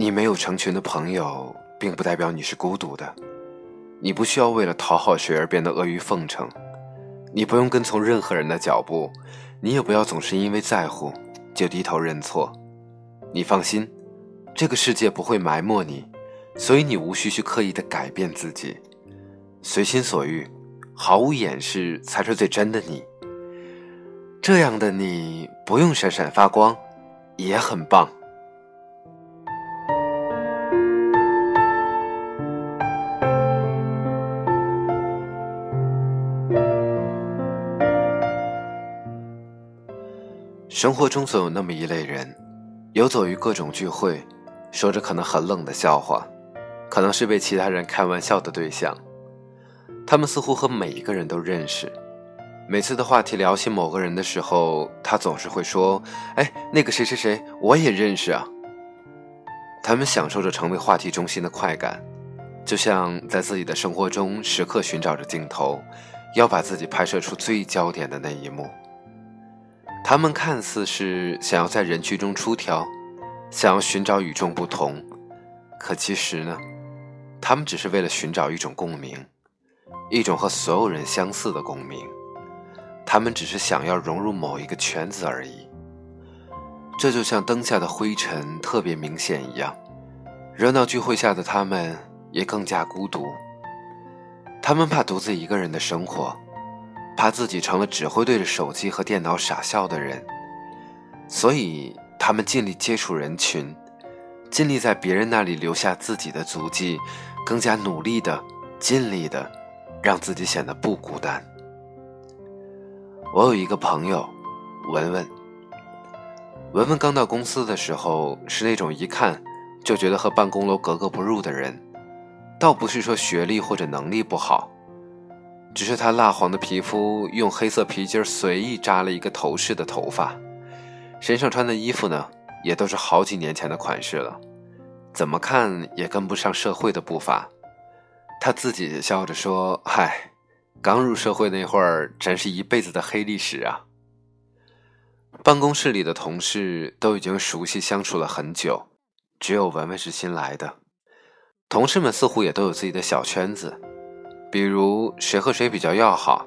你没有成群的朋友，并不代表你是孤独的。你不需要为了讨好谁而变得阿谀奉承，你不用跟从任何人的脚步，你也不要总是因为在乎就低头认错。你放心，这个世界不会埋没你，所以你无需去刻意的改变自己，随心所欲，毫无掩饰才是最真的你。这样的你不用闪闪发光，也很棒。生活中总有那么一类人，游走于各种聚会，说着可能很冷的笑话，可能是被其他人开玩笑的对象。他们似乎和每一个人都认识。每次的话题聊起某个人的时候，他总是会说：“哎，那个谁谁谁，我也认识啊。”他们享受着成为话题中心的快感，就像在自己的生活中时刻寻找着镜头，要把自己拍摄出最焦点的那一幕。他们看似是想要在人群中出挑，想要寻找与众不同，可其实呢，他们只是为了寻找一种共鸣，一种和所有人相似的共鸣。他们只是想要融入某一个圈子而已。这就像灯下的灰尘特别明显一样，热闹聚会下的他们也更加孤独。他们怕独自一个人的生活。怕自己成了只会对着手机和电脑傻笑的人，所以他们尽力接触人群，尽力在别人那里留下自己的足迹，更加努力的、尽力的，让自己显得不孤单。我有一个朋友，文文。文文刚到公司的时候是那种一看就觉得和办公楼格格不入的人，倒不是说学历或者能力不好。只是他蜡黄的皮肤，用黑色皮筋随意扎了一个头饰的头发，身上穿的衣服呢，也都是好几年前的款式了，怎么看也跟不上社会的步伐。他自己笑着说：“嗨，刚入社会那会儿，真是一辈子的黑历史啊。”办公室里的同事都已经熟悉相处了很久，只有文文是新来的。同事们似乎也都有自己的小圈子。比如谁和谁比较要好，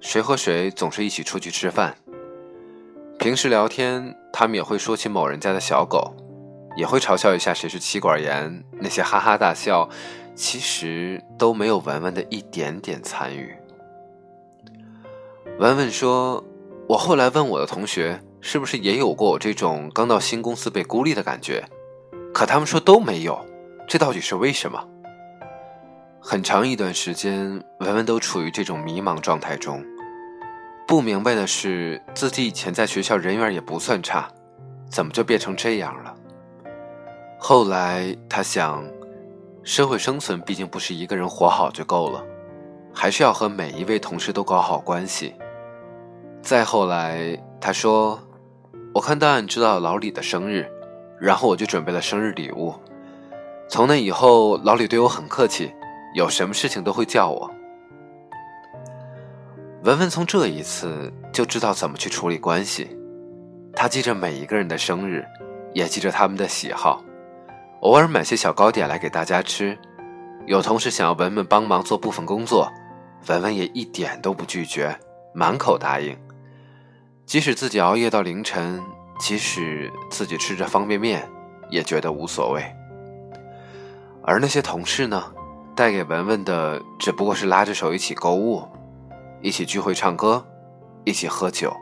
谁和谁总是一起出去吃饭。平时聊天，他们也会说起某人家的小狗，也会嘲笑一下谁是妻管严。那些哈哈大笑，其实都没有文文的一点点参与。文文说：“我后来问我的同学，是不是也有过我这种刚到新公司被孤立的感觉？可他们说都没有。这到底是为什么？”很长一段时间，文文都处于这种迷茫状态中，不明白的是，自己以前在学校人缘也不算差，怎么就变成这样了？后来他想，社会生存毕竟不是一个人活好就够了，还是要和每一位同事都搞好关系。再后来，他说：“我看档案知道老李的生日，然后我就准备了生日礼物。从那以后，老李对我很客气。”有什么事情都会叫我。文文从这一次就知道怎么去处理关系，他记着每一个人的生日，也记着他们的喜好，偶尔买些小糕点来给大家吃。有同事想要文文帮忙做部分工作，文文也一点都不拒绝，满口答应。即使自己熬夜到凌晨，即使自己吃着方便面，也觉得无所谓。而那些同事呢？带给文文的只不过是拉着手一起购物，一起聚会唱歌，一起喝酒。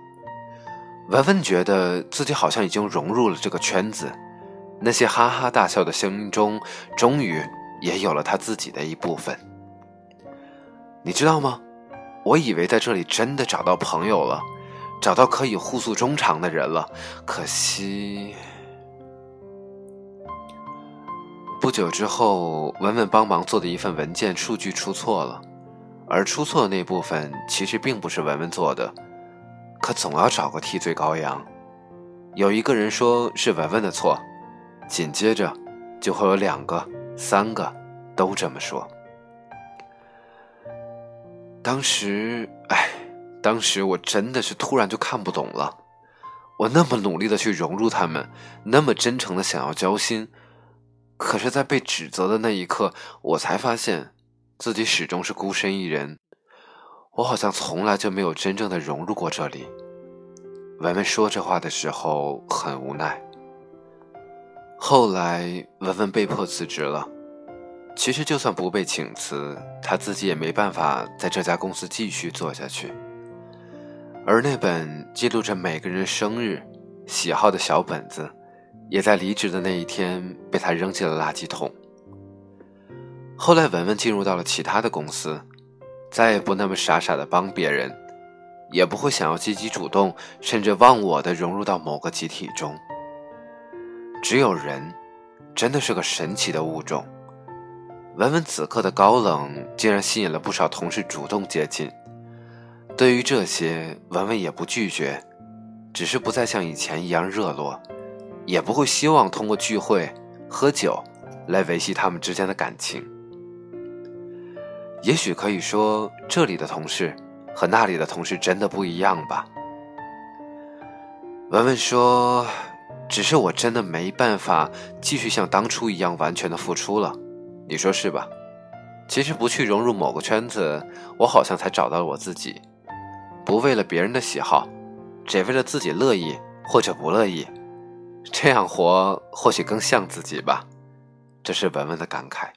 文文觉得自己好像已经融入了这个圈子，那些哈哈大笑的声音中，终于也有了他自己的一部分。你知道吗？我以为在这里真的找到朋友了，找到可以互诉衷肠的人了，可惜。不久之后，文文帮忙做的一份文件数据出错了，而出错的那部分其实并不是文文做的，可总要找个替罪羔羊。有一个人说是文文的错，紧接着就会有两个、三个都这么说。当时，哎，当时我真的是突然就看不懂了。我那么努力的去融入他们，那么真诚的想要交心。可是，在被指责的那一刻，我才发现自己始终是孤身一人。我好像从来就没有真正的融入过这里。文文说这话的时候很无奈。后来，文文被迫辞职了。其实，就算不被请辞，他自己也没办法在这家公司继续做下去。而那本记录着每个人生日、喜好的小本子，也在离职的那一天被他扔进了垃圾桶。后来，文文进入到了其他的公司，再也不那么傻傻的帮别人，也不会想要积极主动，甚至忘我的融入到某个集体中。只有人，真的是个神奇的物种。文文此刻的高冷，竟然吸引了不少同事主动接近。对于这些，文文也不拒绝，只是不再像以前一样热络，也不会希望通过聚会、喝酒来维系他们之间的感情。也许可以说，这里的同事和那里的同事真的不一样吧。文文说。只是我真的没办法继续像当初一样完全的付出了，你说是吧？其实不去融入某个圈子，我好像才找到了我自己。不为了别人的喜好，只为了自己乐意或者不乐意，这样活或许更像自己吧。这是文文的感慨。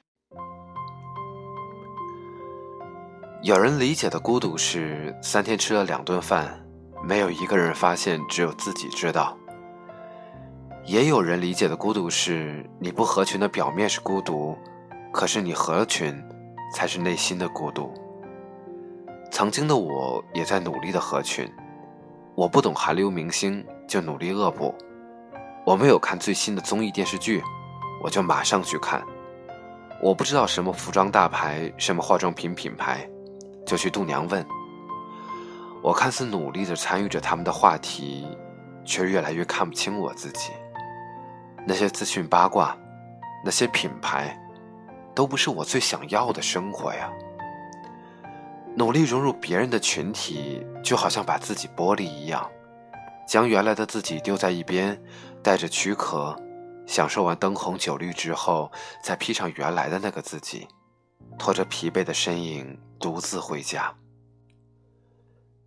有人理解的孤独是三天吃了两顿饭，没有一个人发现，只有自己知道。也有人理解的孤独是，你不合群的表面是孤独，可是你合群，才是内心的孤独。曾经的我也在努力的合群，我不懂韩流明星就努力恶补，我没有看最新的综艺电视剧，我就马上去看，我不知道什么服装大牌，什么化妆品品牌，就去度娘问。我看似努力的参与着他们的话题，却越来越看不清我自己。那些资讯八卦，那些品牌，都不是我最想要的生活呀。努力融入别人的群体，就好像把自己剥离一样，将原来的自己丢在一边，带着躯壳，享受完灯红酒绿之后，再披上原来的那个自己，拖着疲惫的身影独自回家。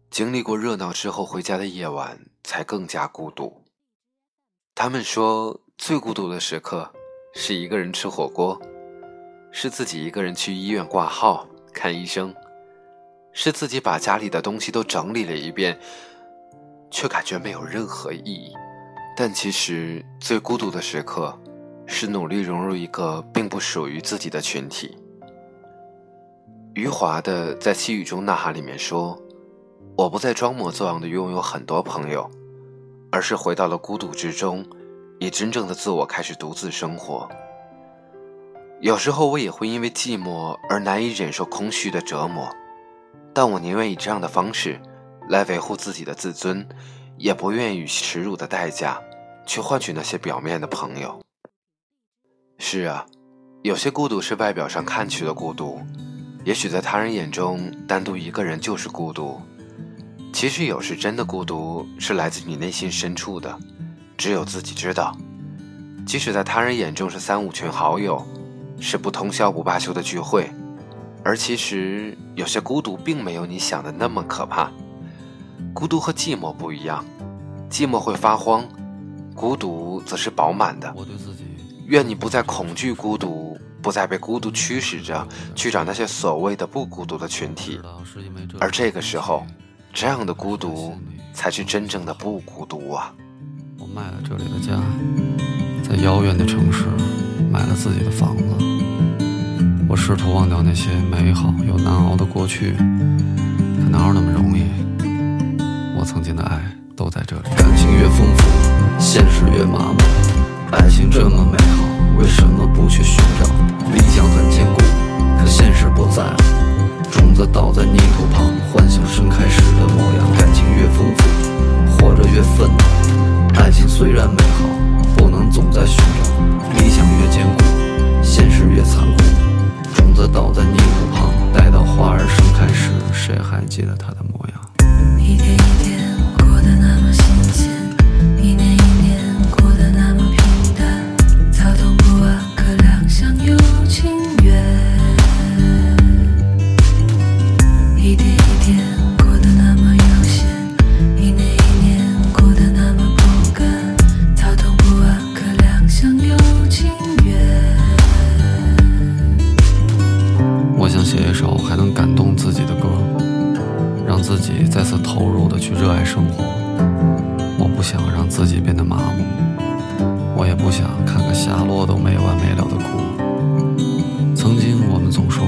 经历过热闹之后，回家的夜晚才更加孤独。他们说。最孤独的时刻，是一个人吃火锅，是自己一个人去医院挂号看医生，是自己把家里的东西都整理了一遍，却感觉没有任何意义。但其实最孤独的时刻，是努力融入一个并不属于自己的群体。余华的在《细雨中呐喊》里面说：“我不再装模作样的拥有很多朋友，而是回到了孤独之中。”以真正的自我开始独自生活。有时候我也会因为寂寞而难以忍受空虚的折磨，但我宁愿以这样的方式来维护自己的自尊，也不愿意以耻辱的代价去换取那些表面的朋友。是啊，有些孤独是外表上看去的孤独，也许在他人眼中，单独一个人就是孤独。其实有时真的孤独是来自你内心深处的。只有自己知道，即使在他人眼中是三五群好友，是不通宵不罢休的聚会，而其实有些孤独并没有你想的那么可怕。孤独和寂寞不一样，寂寞会发慌，孤独则是饱满的。愿你不再恐惧孤独，不再被孤独驱使着去找那些所谓的不孤独的群体，而这个时候，这样的孤独才是真正的不孤独啊。我卖了这里的家，在遥远的城市买了自己的房子。我试图忘掉那些美好又难熬的过去，可哪有那么容易？我曾经的爱都在这里。感情越丰富，现实越麻木。爱情这么美好，为什么不去寻找？理想很坚固，可现实自己再次投入的去热爱生活。我不想让自己变得麻木。我也不想看个夏洛都没完没了的哭。曾经我们总说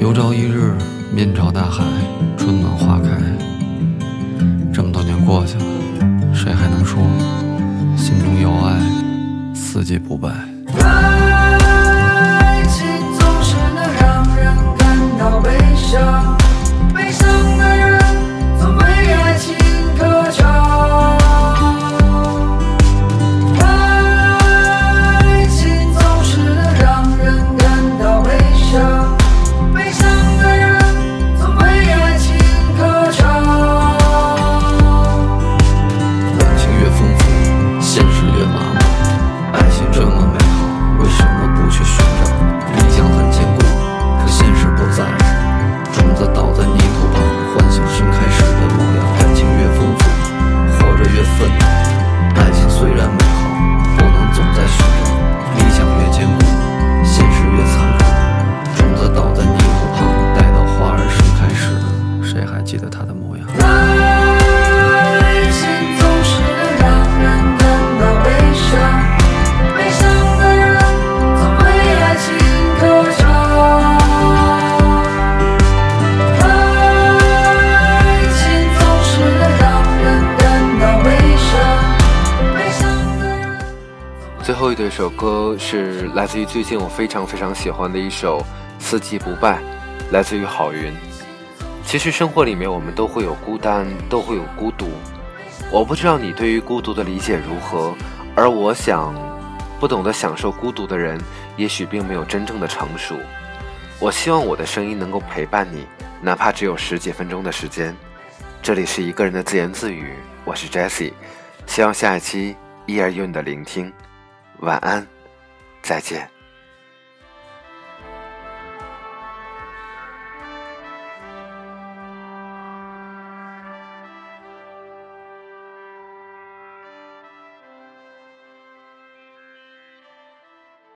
有朝一日面朝大海春暖花开。这么多年过去了谁还能说心中有爱四季不败？最后一对首歌是来自于最近我非常非常喜欢的一首《四季不败》，来自于郝云。其实生活里面我们都会有孤单，都会有孤独。我不知道你对于孤独的理解如何，而我想，不懂得享受孤独的人，也许并没有真正的成熟。我希望我的声音能够陪伴你，哪怕只有十几分钟的时间。这里是一个人的自言自语，我是 Jessie，希望下一期依然有你的聆听。晚安，再见。